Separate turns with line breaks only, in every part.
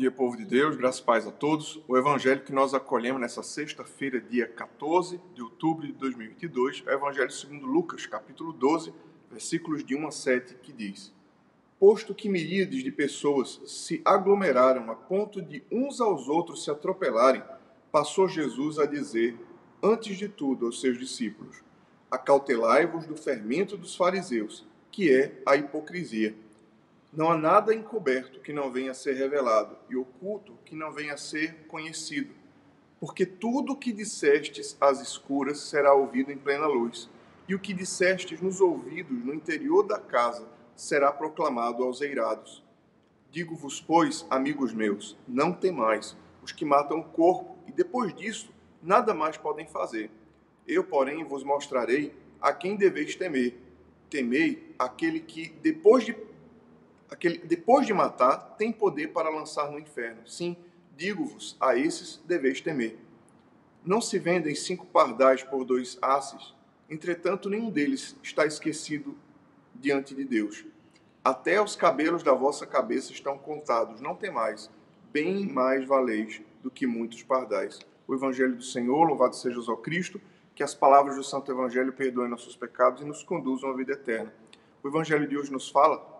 Dia, povo de Deus, graças e paz a todos. O evangelho que nós acolhemos nessa sexta-feira, dia 14 de outubro de 2022, é o evangelho segundo Lucas, capítulo 12, versículos de 1 a 7, que diz: Posto que miríades de pessoas se aglomeraram a ponto de uns aos outros se atropelarem, passou Jesus a dizer, antes de tudo, aos seus discípulos: Acautelai-vos do fermento dos fariseus, que é a hipocrisia não há nada encoberto que não venha a ser revelado, e oculto que não venha a ser conhecido. Porque tudo o que dissestes às escuras será ouvido em plena luz, e o que dissestes nos ouvidos no interior da casa será proclamado aos eirados. Digo-vos, pois, amigos meus, não temais os que matam o corpo, e depois disso nada mais podem fazer. Eu, porém, vos mostrarei a quem deveis temer. Temei aquele que, depois de aquele depois de matar, tem poder para lançar no inferno. Sim, digo-vos, a esses deveis temer. Não se vendem cinco pardais por dois asses, entretanto nenhum deles está esquecido diante de Deus. Até os cabelos da vossa cabeça estão contados, não temais, bem mais valeis do que muitos pardais. O Evangelho do Senhor, louvado seja o Cristo, que as palavras do Santo Evangelho perdoem nossos pecados e nos conduzam à vida eterna. O Evangelho de hoje nos fala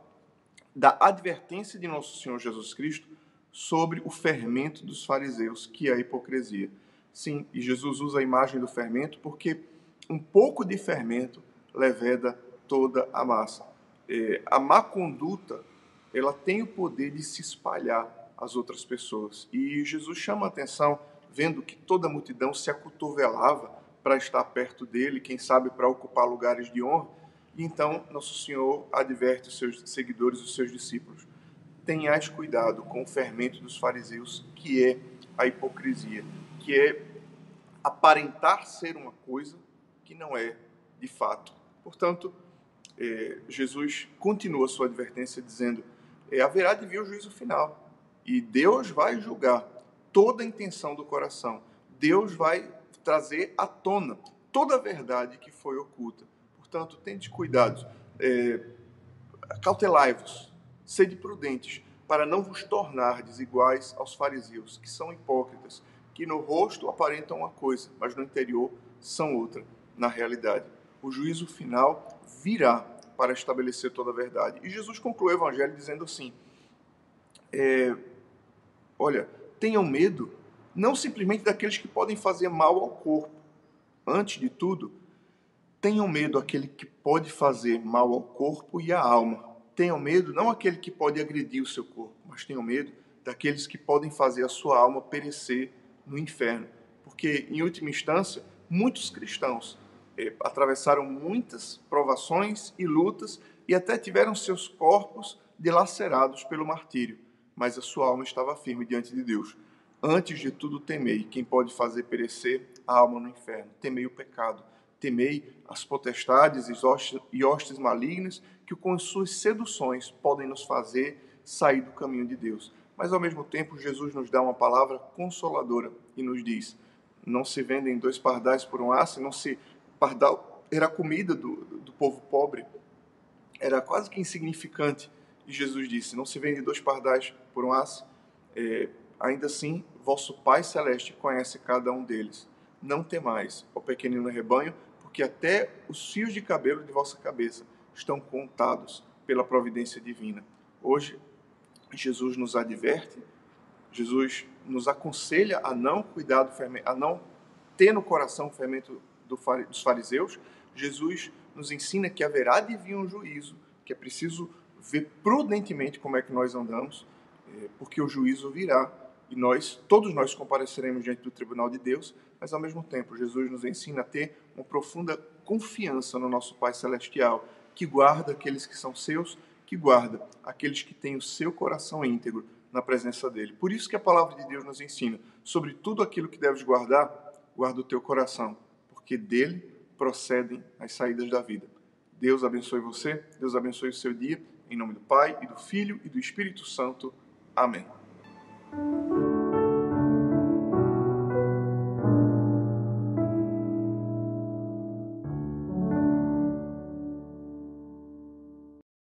da advertência de nosso Senhor Jesus Cristo sobre o fermento dos fariseus, que é a hipocrisia. Sim, e Jesus usa a imagem do fermento porque um pouco de fermento leveda toda a massa. É, a má conduta, ela tem o poder de se espalhar às outras pessoas. E Jesus chama a atenção, vendo que toda a multidão se acotovelava para estar perto dele, quem sabe para ocupar lugares de honra, então, Nosso Senhor adverte os seus seguidores, os seus discípulos: tenhais cuidado com o fermento dos fariseus, que é a hipocrisia, que é aparentar ser uma coisa que não é de fato. Portanto, é, Jesus continua sua advertência dizendo: é, haverá de vir o juízo final e Deus vai julgar toda a intenção do coração. Deus vai trazer à tona toda a verdade que foi oculta. Portanto, tente cuidado, é, cautelai-vos, sede prudentes, para não vos tornar desiguais aos fariseus, que são hipócritas, que no rosto aparentam uma coisa, mas no interior são outra, na realidade. O juízo final virá para estabelecer toda a verdade. E Jesus conclui o evangelho dizendo assim: é, olha, tenham medo não simplesmente daqueles que podem fazer mal ao corpo. Antes de tudo, Tenham medo aquele que pode fazer mal ao corpo e à alma. Tenham medo não aquele que pode agredir o seu corpo, mas tenham medo daqueles que podem fazer a sua alma perecer no inferno. Porque, em última instância, muitos cristãos eh, atravessaram muitas provações e lutas e até tiveram seus corpos dilacerados pelo martírio, mas a sua alma estava firme diante de Deus. Antes de tudo, temei quem pode fazer perecer a alma no inferno. Temei o pecado Temei as potestades e hostes malignas que com suas seduções podem nos fazer sair do caminho de Deus. Mas ao mesmo tempo, Jesus nos dá uma palavra consoladora e nos diz: não se vendem dois pardais por um aço, não se pardal era comida do, do povo pobre, era quase que insignificante. E Jesus disse: não se vendem dois pardais por um aço. É, ainda assim, vosso Pai celeste conhece cada um deles. Não temais, ó pequenino rebanho, porque até os fios de cabelo de vossa cabeça estão contados pela providência divina. Hoje, Jesus nos adverte, Jesus nos aconselha a não cuidar do fermento, a não ter no coração o fermento dos fariseus. Jesus nos ensina que haverá de vir um juízo, que é preciso ver prudentemente como é que nós andamos, eh, porque o juízo virá e nós, todos nós compareceremos diante do tribunal de Deus, mas ao mesmo tempo Jesus nos ensina a ter uma profunda confiança no nosso Pai celestial, que guarda aqueles que são seus, que guarda aqueles que têm o seu coração íntegro na presença dele. Por isso que a palavra de Deus nos ensina sobre tudo aquilo que deves guardar, guarda o teu coração, porque dele procedem as saídas da vida. Deus abençoe você, Deus abençoe o seu dia, em nome do Pai e do Filho e do Espírito Santo. Amém. thank you